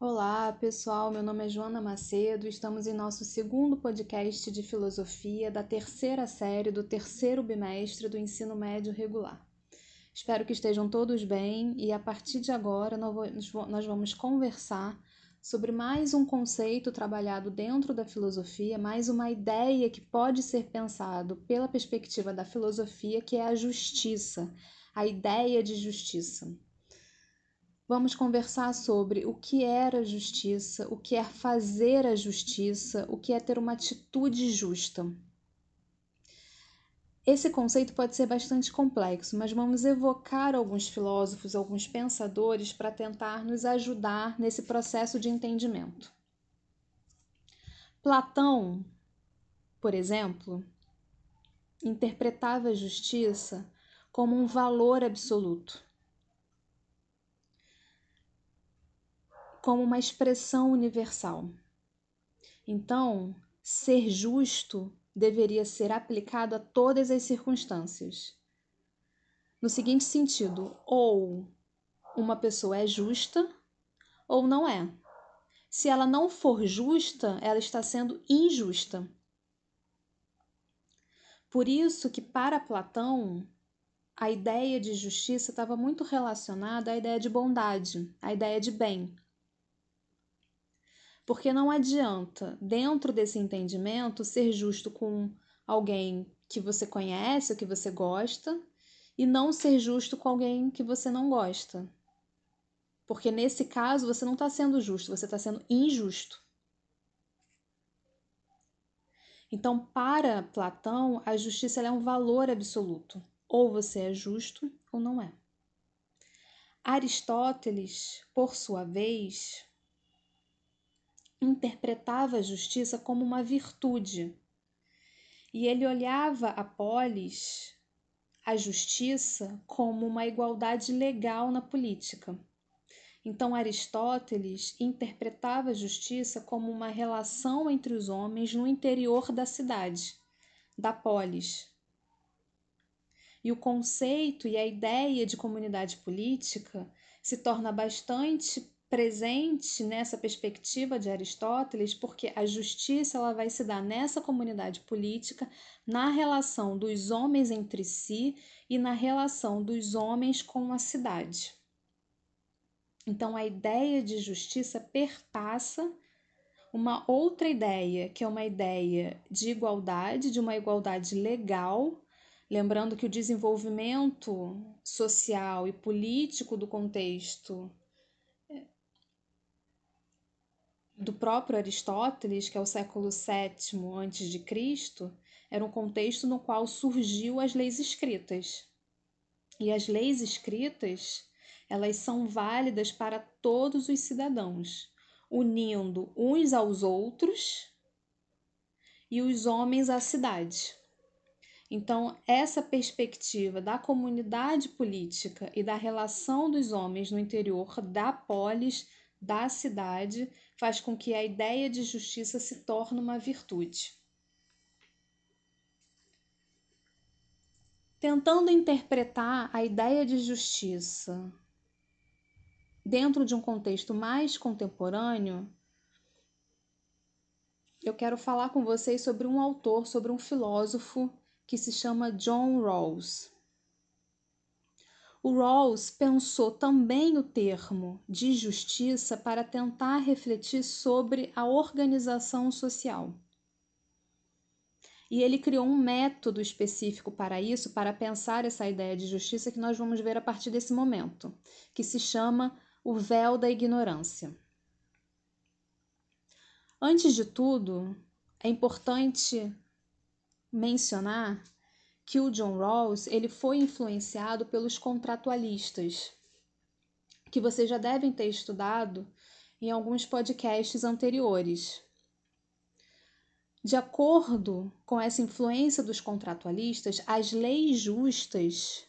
Olá, pessoal. Meu nome é Joana Macedo. Estamos em nosso segundo podcast de filosofia da terceira série do terceiro bimestre do ensino médio regular. Espero que estejam todos bem e a partir de agora nós vamos conversar sobre mais um conceito trabalhado dentro da filosofia, mais uma ideia que pode ser pensado pela perspectiva da filosofia, que é a justiça, a ideia de justiça. Vamos conversar sobre o que era justiça, o que é fazer a justiça, o que é ter uma atitude justa. Esse conceito pode ser bastante complexo, mas vamos evocar alguns filósofos, alguns pensadores para tentar nos ajudar nesse processo de entendimento. Platão, por exemplo, interpretava a justiça como um valor absoluto como uma expressão universal. Então, ser justo deveria ser aplicado a todas as circunstâncias. No seguinte sentido, ou uma pessoa é justa ou não é. Se ela não for justa, ela está sendo injusta. Por isso que para Platão, a ideia de justiça estava muito relacionada à ideia de bondade, à ideia de bem. Porque não adianta, dentro desse entendimento, ser justo com alguém que você conhece que você gosta e não ser justo com alguém que você não gosta. Porque nesse caso você não está sendo justo, você está sendo injusto. Então, para Platão, a justiça é um valor absoluto. Ou você é justo ou não é. Aristóteles, por sua vez, interpretava a justiça como uma virtude. E ele olhava a polis, a justiça, como uma igualdade legal na política. Então, Aristóteles interpretava a justiça como uma relação entre os homens no interior da cidade, da polis. E o conceito e a ideia de comunidade política se torna bastante presente nessa perspectiva de Aristóteles, porque a justiça ela vai se dar nessa comunidade política, na relação dos homens entre si e na relação dos homens com a cidade. Então a ideia de justiça perpassa uma outra ideia, que é uma ideia de igualdade, de uma igualdade legal, lembrando que o desenvolvimento social e político do contexto do próprio Aristóteles, que é o século VII a.C., era um contexto no qual surgiu as leis escritas. E as leis escritas, elas são válidas para todos os cidadãos, unindo uns aos outros e os homens à cidade. Então, essa perspectiva da comunidade política e da relação dos homens no interior da polis, da cidade, faz com que a ideia de justiça se torne uma virtude. Tentando interpretar a ideia de justiça dentro de um contexto mais contemporâneo, eu quero falar com vocês sobre um autor, sobre um filósofo que se chama John Rawls. O Rawls pensou também o termo de justiça para tentar refletir sobre a organização social. E ele criou um método específico para isso, para pensar essa ideia de justiça que nós vamos ver a partir desse momento, que se chama o véu da ignorância. Antes de tudo, é importante mencionar que o John Rawls ele foi influenciado pelos contratualistas, que vocês já devem ter estudado em alguns podcasts anteriores. De acordo com essa influência dos contratualistas, as leis justas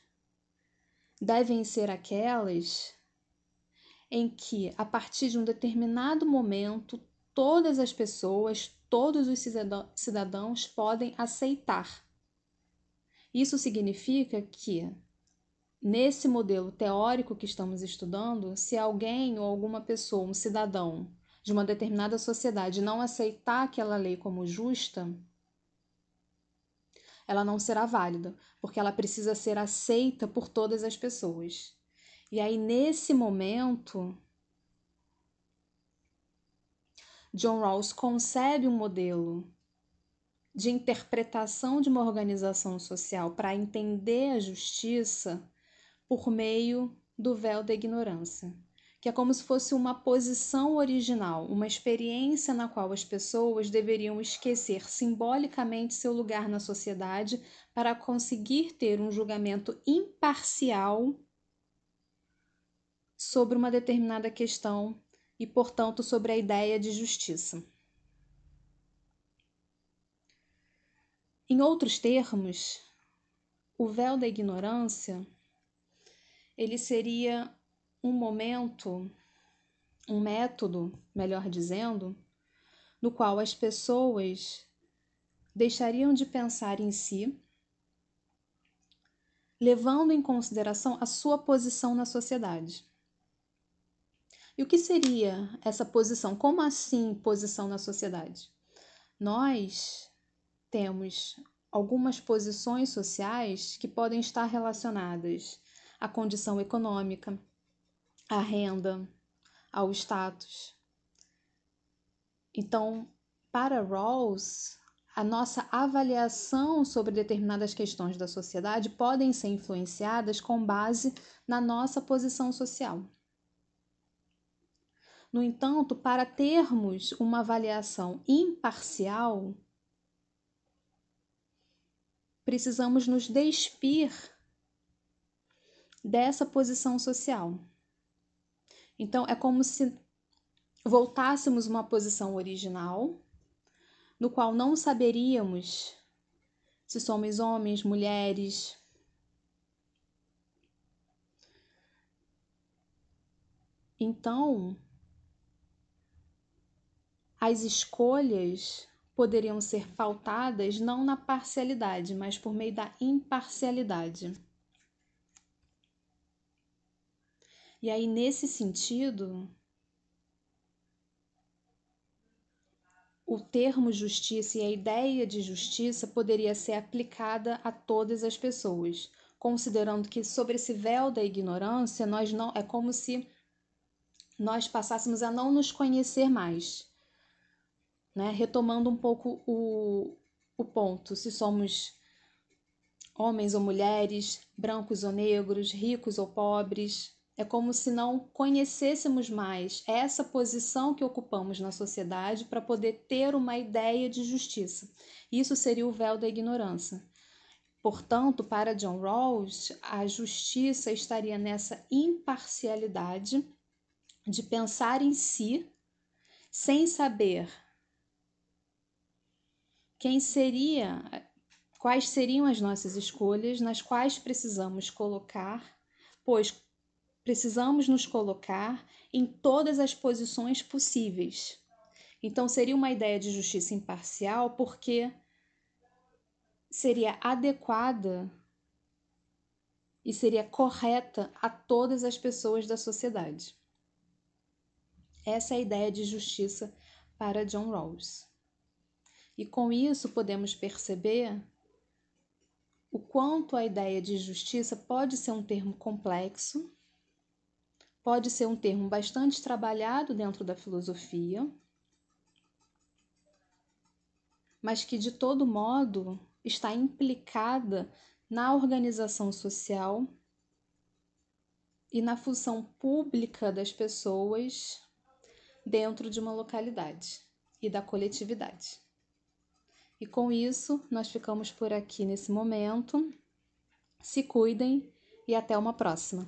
devem ser aquelas em que, a partir de um determinado momento, todas as pessoas, todos os cidadãos podem aceitar isso significa que nesse modelo teórico que estamos estudando, se alguém ou alguma pessoa, um cidadão de uma determinada sociedade não aceitar aquela lei como justa, ela não será válida, porque ela precisa ser aceita por todas as pessoas. E aí, nesse momento, John Rawls concebe um modelo de interpretação de uma organização social para entender a justiça por meio do véu da ignorância que é como se fosse uma posição original, uma experiência na qual as pessoas deveriam esquecer simbolicamente seu lugar na sociedade para conseguir ter um julgamento imparcial sobre uma determinada questão e, portanto, sobre a ideia de justiça. Em outros termos, o véu da ignorância ele seria um momento, um método, melhor dizendo, no qual as pessoas deixariam de pensar em si, levando em consideração a sua posição na sociedade. E o que seria essa posição? Como assim posição na sociedade? Nós temos algumas posições sociais que podem estar relacionadas à condição econômica, à renda, ao status. Então, para Rawls, a nossa avaliação sobre determinadas questões da sociedade podem ser influenciadas com base na nossa posição social. No entanto, para termos uma avaliação imparcial, precisamos nos despir dessa posição social. Então, é como se voltássemos uma posição original, no qual não saberíamos se somos homens, mulheres. Então, as escolhas poderiam ser pautadas não na parcialidade, mas por meio da imparcialidade. E aí, nesse sentido, o termo justiça e a ideia de justiça poderia ser aplicada a todas as pessoas, considerando que sobre esse véu da ignorância, nós não é como se nós passássemos a não nos conhecer mais. Né? Retomando um pouco o, o ponto, se somos homens ou mulheres, brancos ou negros, ricos ou pobres, é como se não conhecêssemos mais essa posição que ocupamos na sociedade para poder ter uma ideia de justiça. Isso seria o véu da ignorância. Portanto, para John Rawls, a justiça estaria nessa imparcialidade de pensar em si sem saber quem seria, quais seriam as nossas escolhas nas quais precisamos colocar, pois precisamos nos colocar em todas as posições possíveis. Então, seria uma ideia de justiça imparcial porque seria adequada e seria correta a todas as pessoas da sociedade. Essa é a ideia de justiça para John Rawls. E com isso podemos perceber o quanto a ideia de justiça pode ser um termo complexo pode ser um termo bastante trabalhado dentro da filosofia, mas que de todo modo está implicada na organização social e na função pública das pessoas dentro de uma localidade e da coletividade. E com isso, nós ficamos por aqui nesse momento. Se cuidem e até uma próxima.